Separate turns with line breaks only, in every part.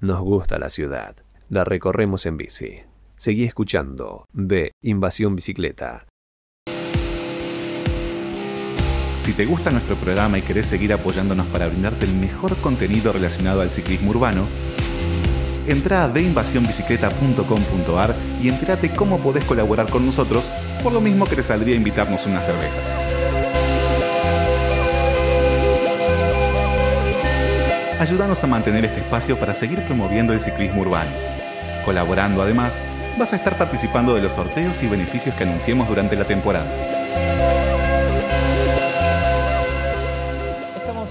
Nos gusta la ciudad. La recorremos en bici. Seguí escuchando de Invasión Bicicleta.
Si te gusta nuestro programa y querés seguir apoyándonos para brindarte el mejor contenido relacionado al ciclismo urbano, entra a deinvasionbicicleta.com.ar y entérate cómo podés colaborar con nosotros, por lo mismo que te saldría invitarnos una cerveza. Ayúdanos a mantener este espacio para seguir promoviendo el ciclismo urbano. Colaborando además, vas a estar participando de los sorteos y beneficios que anunciemos durante la temporada.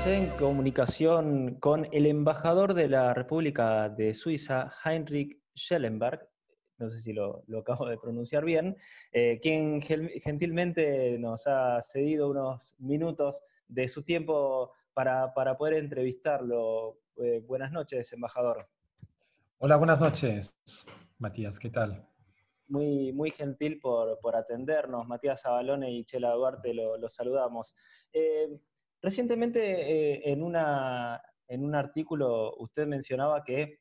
en comunicación con el embajador de la República de Suiza, Heinrich Schellenberg, no sé si lo, acabo de pronunciar bien, eh, quien gentilmente nos ha cedido unos minutos de su tiempo para, poder entrevistarlo. Eh, buenas noches, embajador.
Hola, buenas noches, Matías, ¿qué tal?
Muy, muy gentil por, atendernos. Matías Abalone y Chela Duarte lo, saludamos. Eh, Recientemente eh, en, una, en un artículo usted mencionaba que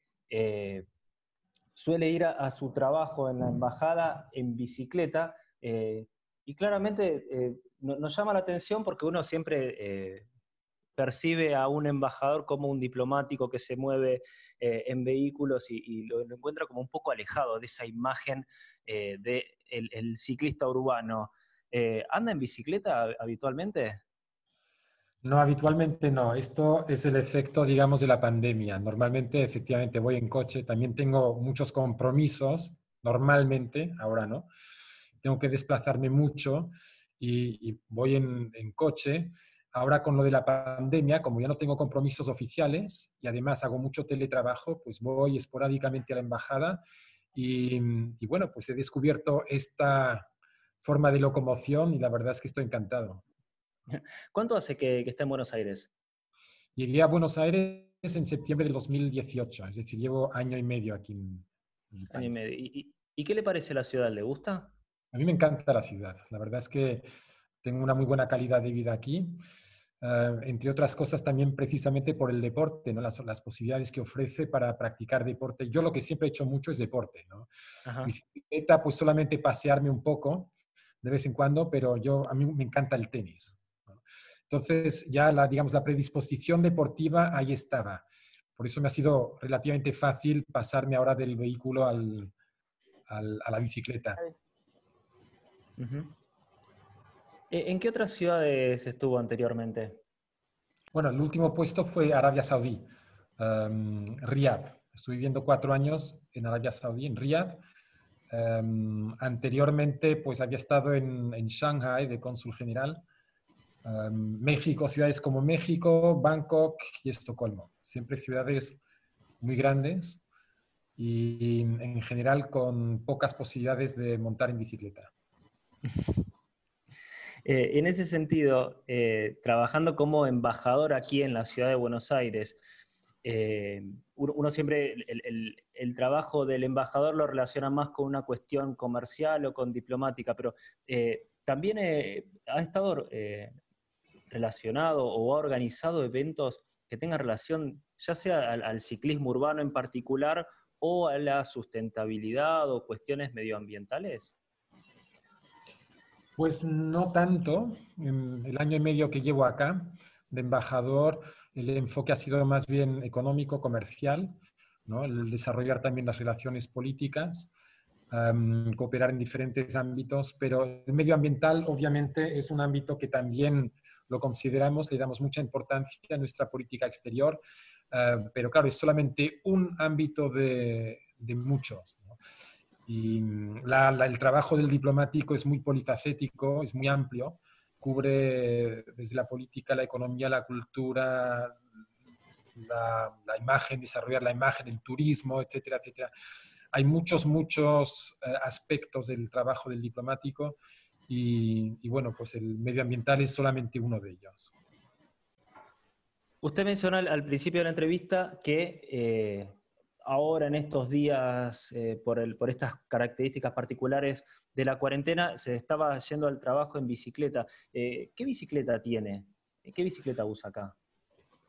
suele ir a, su trabajo en la embajada en bicicleta eh, y claramente nos llama la atención porque uno siempre percibe a un embajador como un diplomático que se mueve en vehículos y, lo, encuentra como un poco alejado de esa imagen del de el ciclista urbano. ¿Anda en bicicleta habitualmente?
No, habitualmente no. Esto es el efecto, digamos, de la pandemia. Normalmente, efectivamente, voy en coche. También tengo muchos compromisos, normalmente, ahora no. Tengo que desplazarme mucho y, voy en, coche. Ahora con lo de la pandemia, como ya no tengo compromisos oficiales y además hago mucho teletrabajo, pues voy esporádicamente a la embajada y, y bueno, pues he descubierto esta forma de locomoción y la verdad es que estoy encantado.
¿Cuánto hace que, está en Buenos Aires?
Llegué a Buenos Aires en septiembre del 2018, es decir, llevo año y medio aquí en,
Año y, medio. ¿Y, qué le parece la ciudad? ¿Le gusta?
A mí me encanta la ciudad. La verdad es que tengo una muy buena calidad de vida aquí. Eh, entre otras cosas también precisamente por el deporte, ¿no? las, las, posibilidades que ofrece para practicar deporte. Yo lo que siempre he hecho mucho es deporte. ¿no? Bicicleta, pues solamente pasearme un poco de vez en cuando, pero yo, a mí me encanta el tenis. Entonces ya la, digamos, la predisposición deportiva ahí estaba. Por eso me ha sido relativamente fácil pasarme ahora del vehículo al, a la bicicleta.
E, ¿En qué otras ciudades estuvo anteriormente?
Bueno, el último puesto fue Arabia Saudí, um, Riyadh. Estuve viviendo cuatro años en Arabia Saudí, en Riyadh. Em, anteriormente, pues había estado en, en Shanghai de cónsul general México, ciudades como México, Bangkok y Estocolmo. Siempre ciudades muy grandes y en general con pocas posibilidades de montar en bicicleta.
Eh, en ese sentido, eh, trabajando como embajador aquí en la ciudad de Buenos Aires, eh, uno, siempre el, el, trabajo del embajador lo relaciona más con una cuestión comercial o con diplomática, pero también ha estado relacionado o ha organizado eventos que tengan relación ya sea al, ciclismo urbano en particular o a la sustentabilidad o cuestiones medioambientales?
Pues no tanto. En el año y medio que llevo acá de embajador, el enfoque ha sido más bien económico, comercial, ¿no? el desarrollar también las relaciones políticas, cooperar en diferentes ámbitos, pero el medioambiental obviamente es un ámbito que también lo consideramos, le damos mucha importancia a nuestra política exterior, eh, pero claro, es solamente un ámbito de, muchos. Y mm, el trabajo del diplomático es muy polifacético, es muy amplio, cubre desde la política, la economía, la cultura, la, la, imagen, desarrollar la imagen, el turismo, etcétera, etcétera. Hay muchos, muchos eh, aspectos del trabajo del diplomático y, bueno, pues el medioambiental es solamente uno de ellos.
Usted mencionó al, principio de la entrevista que eh, ahora en estos días, eh, por, el, por estas características particulares de la cuarentena, se estaba yendo al trabajo en bicicleta. Eh, ¿Qué bicicleta tiene? ¿Qué bicicleta usa acá?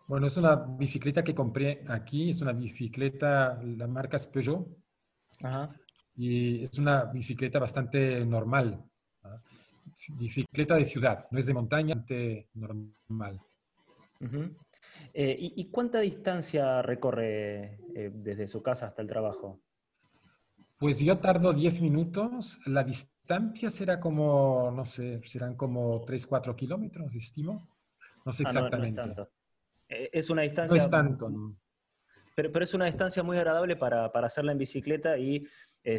Bueno, es una bicicleta que compré aquí, es una bicicleta, la marca es Peugeot, y es una bicicleta bastante normal, bicicleta de ciudad, no es de montaña, normal.
Eh, ¿y, cuánta distancia recorre eh, desde su casa hasta el trabajo?
Pues yo tardo 10 minutos. La distancia será como, no sé, serán como 3, 4 kilómetros, estimo. No sé exactamente.
Ah, no, es, eh, es, una distancia...
No es tanto.
Pero, pero, es una distancia muy agradable para, para hacerla en bicicleta y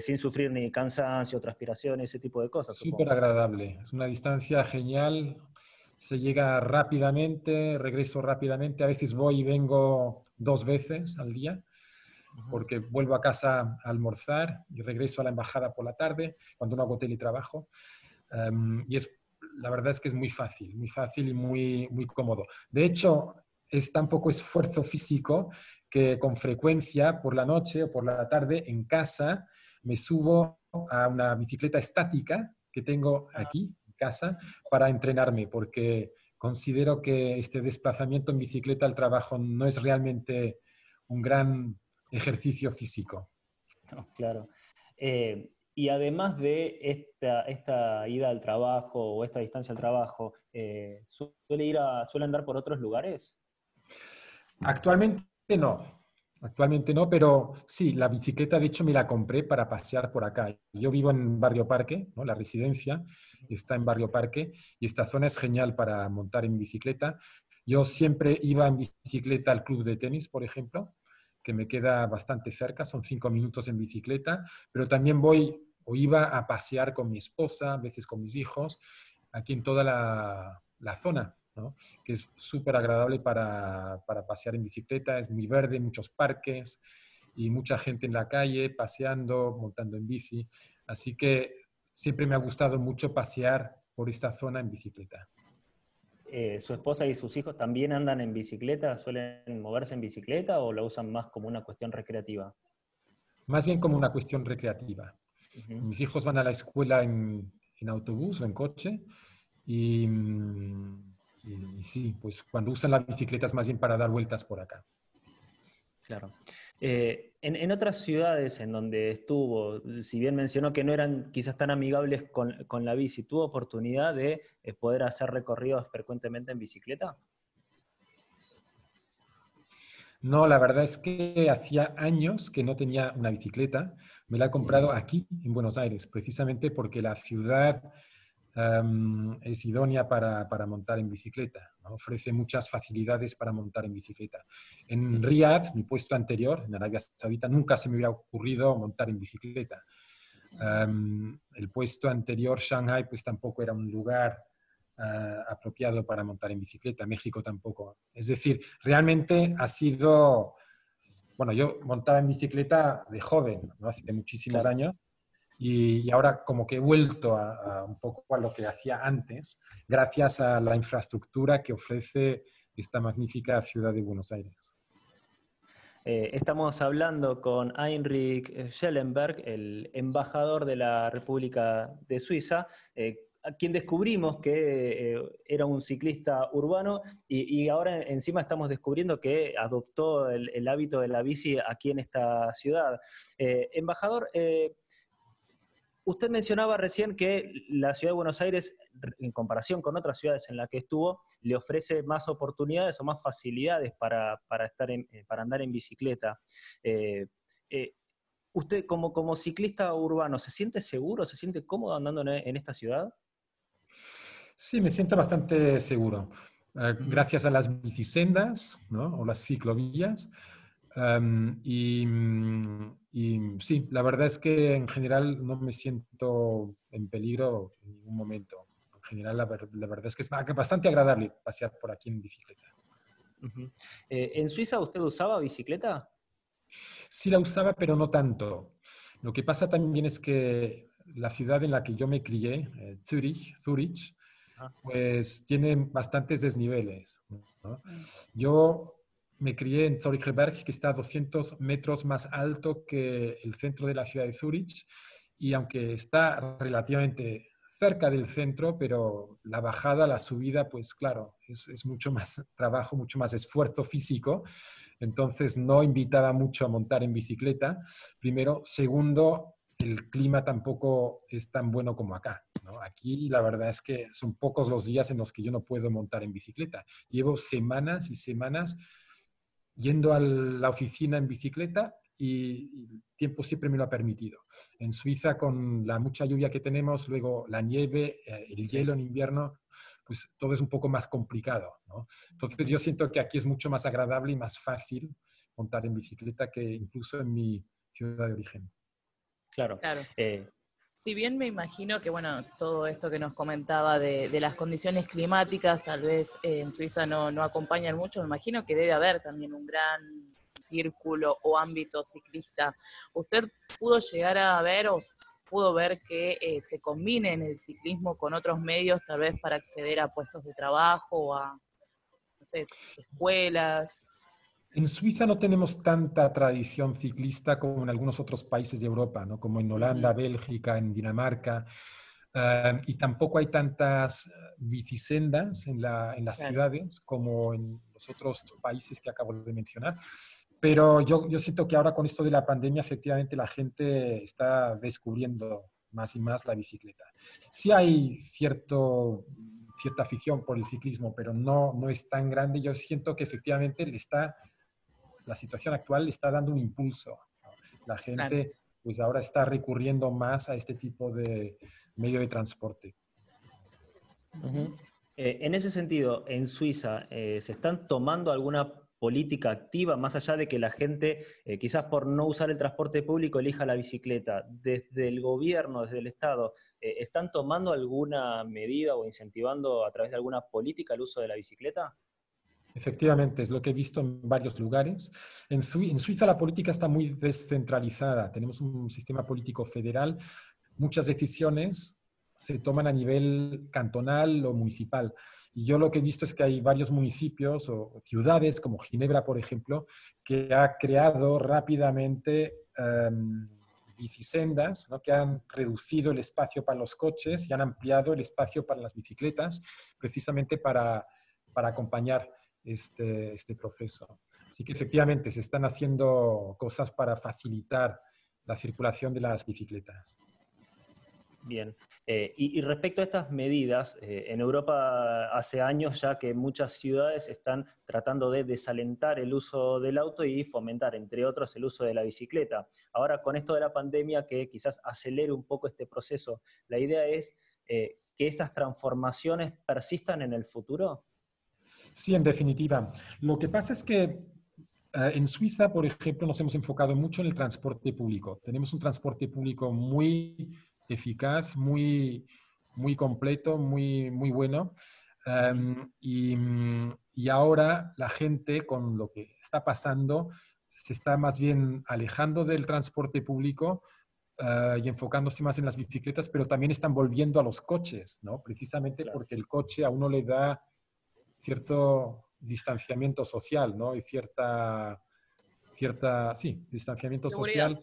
sin sufrir ni cansancio, transpiración, ese tipo de cosas.
Súper agradable. Es una distancia genial se llega rápidamente, regreso rápidamente, a veces voy y vengo dos veces al día, porque vuelvo a casa a almorzar y regreso a la embajada por la tarde, cuando no hago teletrabajo. Um, y es, la verdad es que es muy fácil, muy fácil y muy, muy cómodo. De hecho, es tan poco esfuerzo físico que con frecuencia por la noche o por la tarde en casa me subo a una bicicleta estática que tengo aquí casa para entrenarme, porque considero que este desplazamiento en bicicleta al trabajo no es realmente un gran ejercicio físico.
claro. Eh, y además de esta, esta, ida al trabajo o esta distancia al trabajo, eh, ¿suele, ir a, ¿suele andar por otros lugares?
Actualmente no. Actualmente no, pero sí, la bicicleta de hecho me la compré para pasear por acá. Yo vivo en Barrio Parque, ¿no? la residencia está en Barrio Parque y esta zona es genial para montar en bicicleta. Yo siempre iba en bicicleta al club de tenis, por ejemplo, que me queda bastante cerca, son cinco minutos en bicicleta, pero también voy o iba a pasear con mi esposa, a veces con mis hijos, aquí en toda la, la zona que es súper agradable para, pasear en bicicleta, es muy verde, muchos parques y mucha gente en la calle paseando, montando en bici. Así que siempre me ha gustado mucho pasear por esta zona en bicicleta.
Eh, ¿Su esposa y sus hijos también andan en bicicleta? ¿Suelen moverse en bicicleta o la usan más como una cuestión recreativa?
Más bien como una cuestión recreativa. Mis hijos van a la escuela en, en autobús o en coche y, mm, y, sí, pues cuando usan las bicicletas más bien para dar vueltas por acá.
Claro. Eh, en, otras ciudades en donde estuvo, si bien mencionó que no eran quizás tan amigables con, la bici, ¿tuvo oportunidad de eh, poder hacer recorridos frecuentemente en bicicleta?
No, la verdad es que hacía años que no tenía una bicicleta. Me la he comprado aquí, en Buenos Aires, precisamente porque la ciudad es idónea para, para, montar en bicicleta. Ofrece muchas facilidades para montar en bicicleta. En Riyadh, mi puesto anterior, en Arabia Saudita, nunca se me hubiera ocurrido montar en bicicleta. el puesto anterior, Shanghai, pues tampoco era un lugar ah, apropiado para montar en bicicleta. México tampoco. Es decir, realmente ha sido... Bueno, yo montaba en bicicleta de joven, ¿no? hace muchísimos años, y, ahora como que he vuelto a, un poco a lo que hacía antes, gracias a la infraestructura que ofrece esta magnífica ciudad de Buenos Aires.
Eh, estamos hablando con Heinrich Schellenberg, el embajador de la República de Suiza, eh, a quien descubrimos que eh, era un ciclista urbano y, ahora encima estamos descubriendo que adoptó el, el, hábito de la bici aquí en esta ciudad. embajador, Usted mencionaba recién que la ciudad de Buenos Aires, en comparación con otras ciudades en las que estuvo, le ofrece más oportunidades o más facilidades para, estar eh, para andar en bicicleta. Eh, eh, ¿Usted como, como ciclista urbano se siente seguro, se siente cómodo andando en, esta ciudad?
Sí, me siento bastante seguro. gracias a las bicisendas o las ciclovías, mm, y, sí, la verdad es que en general no me siento en peligro en ningún momento. En general, la, verdad es que es bastante agradable pasear por aquí en bicicleta.
Eh, ¿En Suiza usted usaba bicicleta?
Sí la usaba, pero no tanto. Lo que pasa también es que la ciudad en la que yo me crié, eh, Zurich, Zurich pues tiene bastantes desniveles. Mm. Yo me crié en Zurichberg, que está a 200 metros más alto que el centro de la ciudad de Zurich, y aunque está relativamente cerca del centro, pero la bajada, la subida, pues claro, es, es, mucho más trabajo, mucho más esfuerzo físico. Entonces no invitaba mucho a montar en bicicleta. Primero. Segundo, el clima tampoco es tan bueno como acá. ¿no? Aquí la verdad es que son pocos los días en los que yo no puedo montar en bicicleta. Llevo semanas y semanas yendo a la oficina en bicicleta y el tiempo siempre me lo ha permitido. En Suiza, con la mucha lluvia que tenemos, luego la nieve, eh, el hielo en invierno, pues todo es un poco más complicado. ¿no? Entonces yo siento que aquí es mucho más agradable y más fácil montar en bicicleta que incluso en mi ciudad de origen.
Claro. claro.
Eh, si bien me imagino que, bueno, todo esto que nos comentaba de, las condiciones climáticas, tal vez en Suiza no, no acompañan mucho, me imagino que debe haber también un gran círculo o ámbito ciclista. ¿Usted pudo llegar a ver o pudo ver que eh, se combine en el ciclismo con otros medios, tal vez para acceder a puestos de trabajo o a no sé, escuelas?
En Suiza no tenemos tanta tradición ciclista como en algunos otros países de Europa, ¿no? como en Holanda, Bélgica, en Dinamarca. Eh, y tampoco hay tantas bicisendas en, la, en las ciudades como en los otros países que acabo de mencionar. Pero yo, yo siento que ahora con esto de la pandemia, efectivamente, la gente está descubriendo más y más la bicicleta. Sí hay cierto, cierta afición por el ciclismo, pero no, no es tan grande. Yo siento que efectivamente le está, la situación actual le está dando un impulso. La gente pues ahora está recurriendo más a este tipo de medio de transporte.
Eh, en ese sentido, en Suiza, eh, ¿se están tomando alguna política activa, más allá de que la gente, eh, quizás por no usar el transporte público, elija la bicicleta, desde el gobierno, desde el Estado, eh, ¿están tomando alguna medida o incentivando a través de alguna política el uso de la bicicleta?
Efectivamente, es lo que he visto en varios lugares. En, en Suiza la política está muy descentralizada. Tenemos un sistema político federal. Muchas decisiones se toman a nivel cantonal o municipal. Y yo lo que he visto es que hay varios municipios o ciudades, como Ginebra, por ejemplo, que ha creado rápidamente um, bicisendas, ¿no? que han reducido el espacio para los coches y han ampliado el espacio para las bicicletas, precisamente para, para acompañar este, este proceso. Así que efectivamente se están haciendo cosas para facilitar la circulación de las bicicletas.
Bien. Eh, y, respecto a estas medidas, eh, en Europa hace años ya que muchas ciudades están tratando de desalentar el uso del auto y fomentar, entre otros, el uso de la bicicleta. Ahora, con esto de la pandemia, que quizás acelere un poco este proceso, la idea es eh, que estas transformaciones persistan en el futuro.
Sí, en definitiva. Lo que pasa es que en Suiza, por ejemplo, nos hemos enfocado mucho en el transporte público. Tenemos un transporte público muy eficaz, muy, muy completo, muy, muy bueno. Em, y, ahora la gente, con lo que está pasando, se está más bien alejando del transporte público eh, y enfocándose más en las bicicletas, pero también están volviendo a los coches, ¿no? Precisamente porque el coche a uno le da cierto distanciamiento social, ¿no? Y cierta, cierta, sí, distanciamiento social.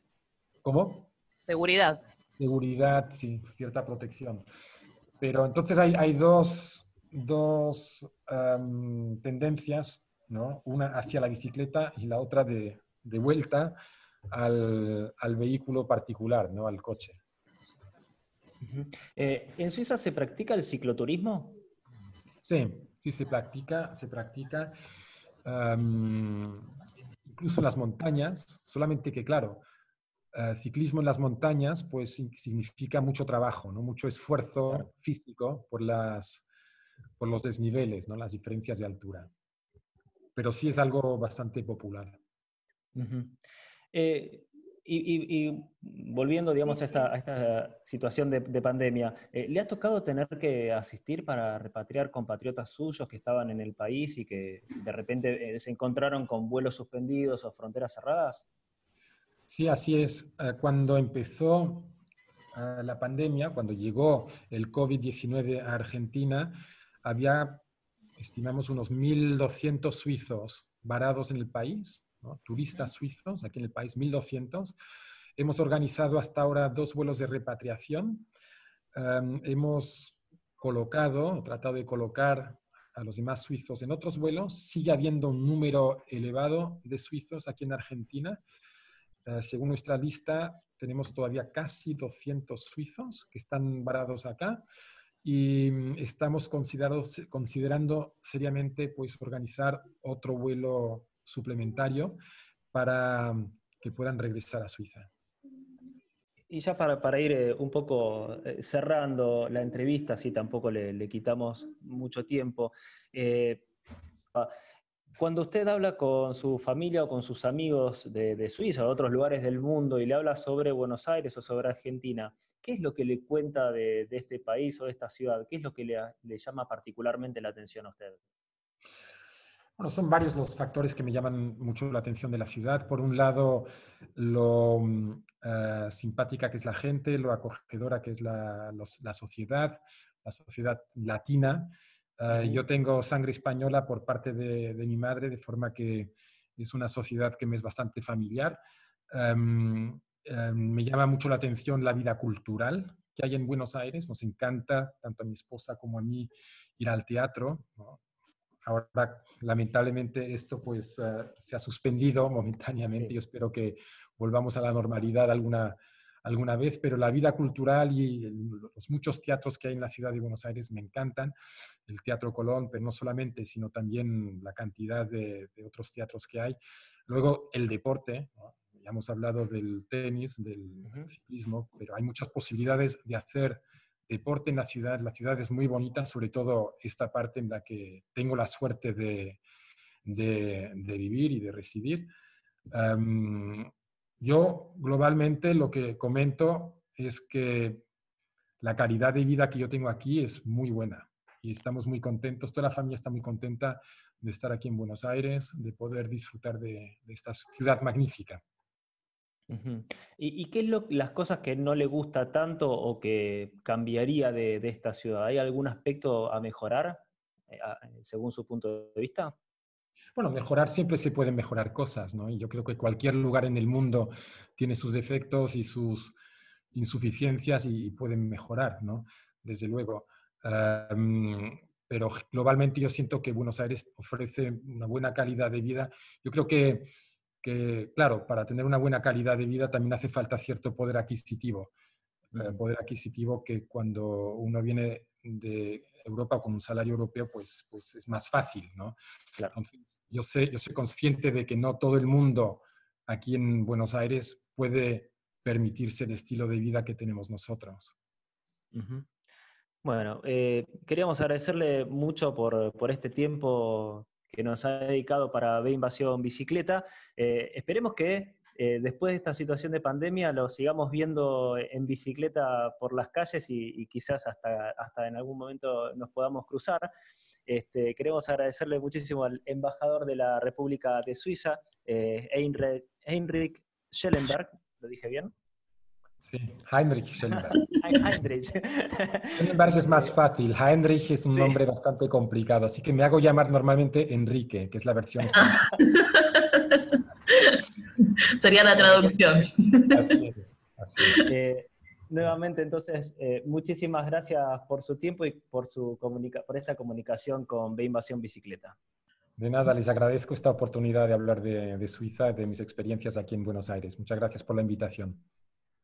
¿Cómo?
Seguridad
seguridad, sí, cierta protección. Pero entonces hay, hay dos, dos tendencias, ¿no? Una hacia la bicicleta y la otra de, de vuelta al, al, vehículo particular, ¿no? Al coche.
Eh, ¿En Suiza se practica el cicloturismo?
Sí, sí se practica, se practica. incluso en las montañas, solamente que, claro, eh, ciclismo en las montañas, pues significa mucho trabajo, ¿no? mucho esfuerzo físico por, las, por los desniveles, ¿no? las diferencias de altura. Pero sí es algo bastante popular.
Eh, y, volviendo, digamos, a esta, situación de, pandemia, eh, ¿le ha tocado tener que asistir para repatriar compatriotas suyos que estaban en el país y que de repente se encontraron con vuelos suspendidos o fronteras cerradas?
Sí, así es. Eh, cuando empezó eh, la pandemia, cuando llegó el COVID-19 a Argentina, había, estimamos, unos 1.200 suizos varados en el país, turistas suizos aquí en el país, 1.200. Hemos organizado hasta ahora dos vuelos de repatriación em, hemos colocado, tratado de colocar a los demás suizos en otros vuelos. Sigue habiendo un número elevado de suizos aquí en Argentina. Eh, según nuestra lista, tenemos todavía casi 200 suizos que están varados acá y mm, estamos considerando seriamente pues, organizar otro vuelo suplementario para mm, que puedan regresar a Suiza.
Y ya para, ir eh, un poco eh, cerrando la entrevista, así tampoco le, quitamos mucho tiempo, eh, cuando usted habla con su familia o con sus amigos de, Suiza o de otros lugares del mundo y le habla sobre Buenos Aires o sobre Argentina, ¿qué es lo que le cuenta de, este país o de esta ciudad? ¿Qué es lo que le llama particularmente la atención a usted?
Bueno, son varios los factores que me llaman mucho la atención de la ciudad. Por un lado, lo mm, eh, simpática que es la gente, lo acogedora que es la, sociedad, la sociedad latina. Eh, yo tengo sangre española por parte de, mi madre, de forma que es una sociedad que me es bastante familiar. Em, em, me llama mucho la atención la vida cultural que hay en Buenos Aires. Nos encanta, tanto a mi esposa como a mí, ir al teatro. Ahora, lamentablemente, esto pues eh, se ha suspendido momentáneamente. Yo espero que volvamos a la normalidad alguna, alguna vez, pero la vida cultural y los muchos teatros que hay en la ciudad de Buenos Aires me encantan. El Teatro Colón, pero no solamente, sino también la cantidad de, otros teatros que hay. Luego, el deporte. Ya hemos hablado del tenis, del ciclismo, pero hay muchas posibilidades de hacer deporte en la ciudad. La ciudad es muy bonita, sobre todo esta parte en la que tengo la suerte de, de, vivir y de residir. yo globalmente lo que comento es que la calidad de vida que yo tengo aquí es muy buena y estamos muy contentos, toda la familia está muy contenta de estar aquí en Buenos Aires, de poder disfrutar de esta ciudad magnífica.
¿Y, qué es lo, las cosas que no le gusta tanto o que cambiaría de, esta ciudad? ¿Hay algún aspecto a mejorar eh, según su punto de vista?
Bueno, mejorar siempre se pueden mejorar cosas, ¿no? Y yo creo que cualquier lugar en el mundo tiene sus defectos y sus insuficiencias y, pueden mejorar, ¿no? Desde luego. pero globalmente yo siento que Buenos Aires ofrece una buena calidad de vida. Yo creo que que, claro, para tener una buena calidad de vida también hace falta cierto poder adquisitivo. Eh, poder adquisitivo que cuando uno viene de Europa con un salario europeo, pues, pues es más fácil, ¿no? yo, sé, yo soy consciente de que no todo el mundo aquí en Buenos Aires puede permitirse el estilo de vida que tenemos nosotros.
Bueno, eh, queríamos agradecerle mucho por, por, este tiempo que nos ha dedicado para ver Invasión Bicicleta. Eh, esperemos que eh, después de esta situación de pandemia lo sigamos viendo en bicicleta por las calles y, quizás hasta, hasta en algún momento nos podamos cruzar. Este, queremos agradecerle muchísimo al embajador de la República de Suiza, eh, Heinrich Schellenberg, ¿lo dije bien?
Sí, Heinrich Schellenberg. Heinrich. Schellenberg es más fácil. Heinrich es un nombre bastante complicado, así que me hago llamar normalmente Enrique, que es la versión
Sería la traducción.
Así es. Eh, nuevamente, entonces, eh, muchísimas gracias por su tiempo y por, su por esta comunicación con B Invasión Bicicleta.
De nada, les agradezco esta oportunidad de hablar de, de Suiza, de mis experiencias aquí en Buenos Aires. Muchas gracias por la invitación.